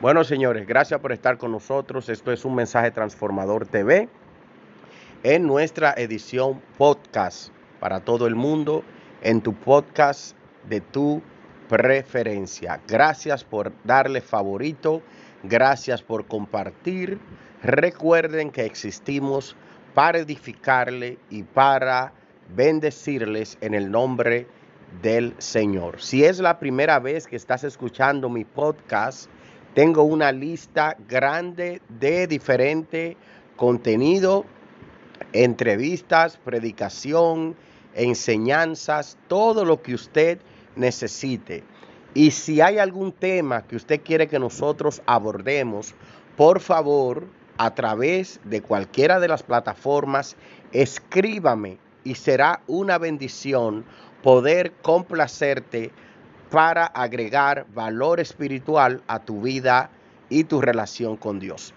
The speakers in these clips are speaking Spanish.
Bueno, señores, gracias por estar con nosotros. Esto es un mensaje transformador TV en nuestra edición podcast para todo el mundo, en tu podcast de tu preferencia. Gracias por darle favorito, gracias por compartir. Recuerden que existimos para edificarle y para bendecirles en el nombre del Señor. Si es la primera vez que estás escuchando mi podcast, tengo una lista grande de diferente contenido, entrevistas, predicación, enseñanzas, todo lo que usted necesite. Y si hay algún tema que usted quiere que nosotros abordemos, por favor, a través de cualquiera de las plataformas, escríbame y será una bendición poder complacerte para agregar valor espiritual a tu vida y tu relación con Dios.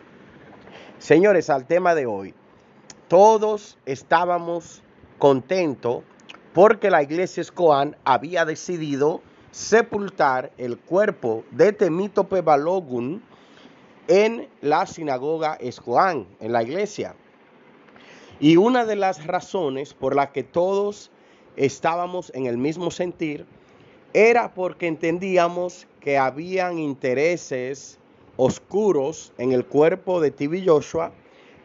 Señores, al tema de hoy, todos estábamos contentos porque la iglesia Escoán había decidido sepultar el cuerpo de Temítope Balogun en la sinagoga Escoán, en la iglesia. Y una de las razones por las que todos estábamos en el mismo sentir era porque entendíamos que habían intereses oscuros en el cuerpo de Tibi Joshua,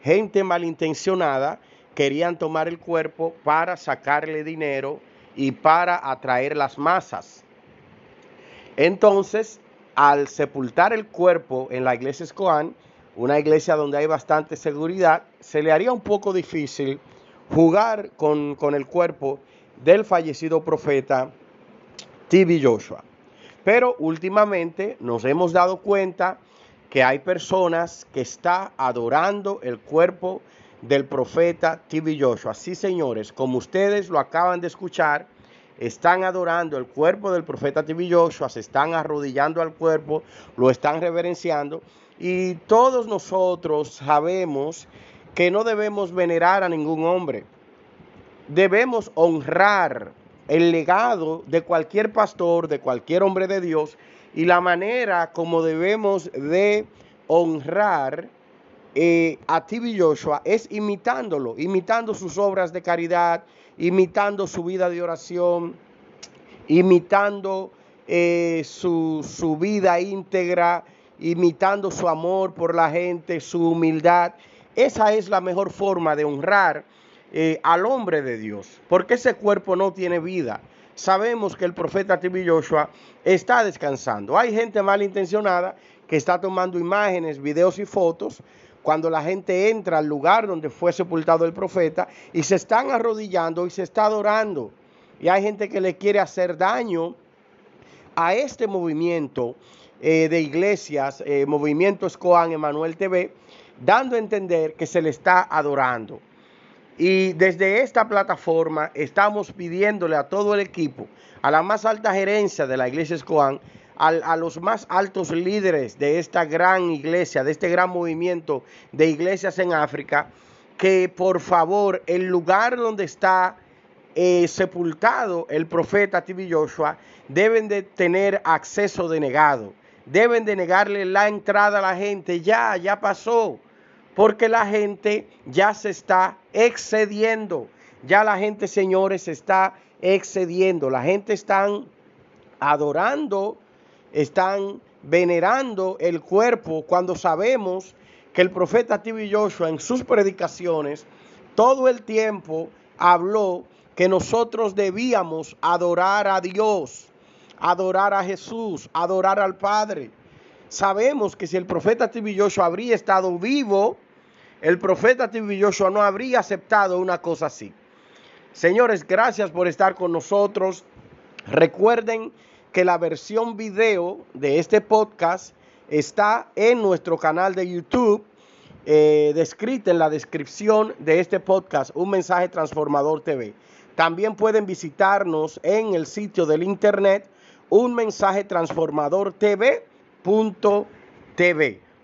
gente malintencionada querían tomar el cuerpo para sacarle dinero y para atraer las masas. Entonces, al sepultar el cuerpo en la iglesia Escoán, una iglesia donde hay bastante seguridad, se le haría un poco difícil jugar con, con el cuerpo del fallecido profeta TV Joshua. Pero últimamente nos hemos dado cuenta que hay personas que están adorando el cuerpo del profeta TV Joshua. Sí, señores, como ustedes lo acaban de escuchar, están adorando el cuerpo del profeta TV Joshua, se están arrodillando al cuerpo, lo están reverenciando. Y todos nosotros sabemos que no debemos venerar a ningún hombre. Debemos honrar el legado de cualquier pastor, de cualquier hombre de Dios y la manera como debemos de honrar eh, a Tibi Joshua es imitándolo, imitando sus obras de caridad, imitando su vida de oración, imitando eh, su, su vida íntegra, imitando su amor por la gente, su humildad. Esa es la mejor forma de honrar eh, al hombre de Dios, porque ese cuerpo no tiene vida. Sabemos que el profeta Tibi Joshua está descansando. Hay gente malintencionada que está tomando imágenes, videos y fotos cuando la gente entra al lugar donde fue sepultado el profeta y se están arrodillando y se está adorando. Y hay gente que le quiere hacer daño a este movimiento eh, de iglesias, eh, movimiento Escoan Emanuel TV, dando a entender que se le está adorando. Y desde esta plataforma estamos pidiéndole a todo el equipo, a la más alta gerencia de la iglesia Escoan, a, los más altos líderes de esta gran iglesia, de este gran movimiento de iglesias en África, que por favor el lugar donde está eh, sepultado el profeta Tibi Joshua deben de tener acceso denegado, deben de negarle la entrada a la gente, ya, ya pasó porque la gente ya se está excediendo. Ya la gente, señores, se está excediendo. La gente está adorando, están venerando el cuerpo cuando sabemos que el profeta Tibi Joshua en sus predicaciones todo el tiempo habló que nosotros debíamos adorar a Dios, adorar a Jesús, adorar al Padre. Sabemos que si el profeta Tibi Joshua habría estado vivo, el profeta Tibi Joshua no habría aceptado una cosa así. Señores, gracias por estar con nosotros. Recuerden que la versión video de este podcast está en nuestro canal de YouTube, eh, descrita en la descripción de este podcast, Un Mensaje Transformador TV. También pueden visitarnos en el sitio del internet, un mensaje transformador TV.tv.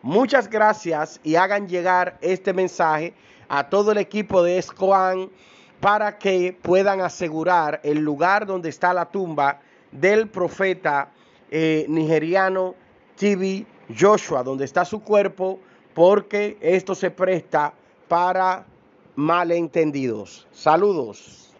Muchas gracias y hagan llegar este mensaje a todo el equipo de Escoan para que puedan asegurar el lugar donde está la tumba del profeta eh, nigeriano Tibi Joshua, donde está su cuerpo, porque esto se presta para malentendidos. Saludos.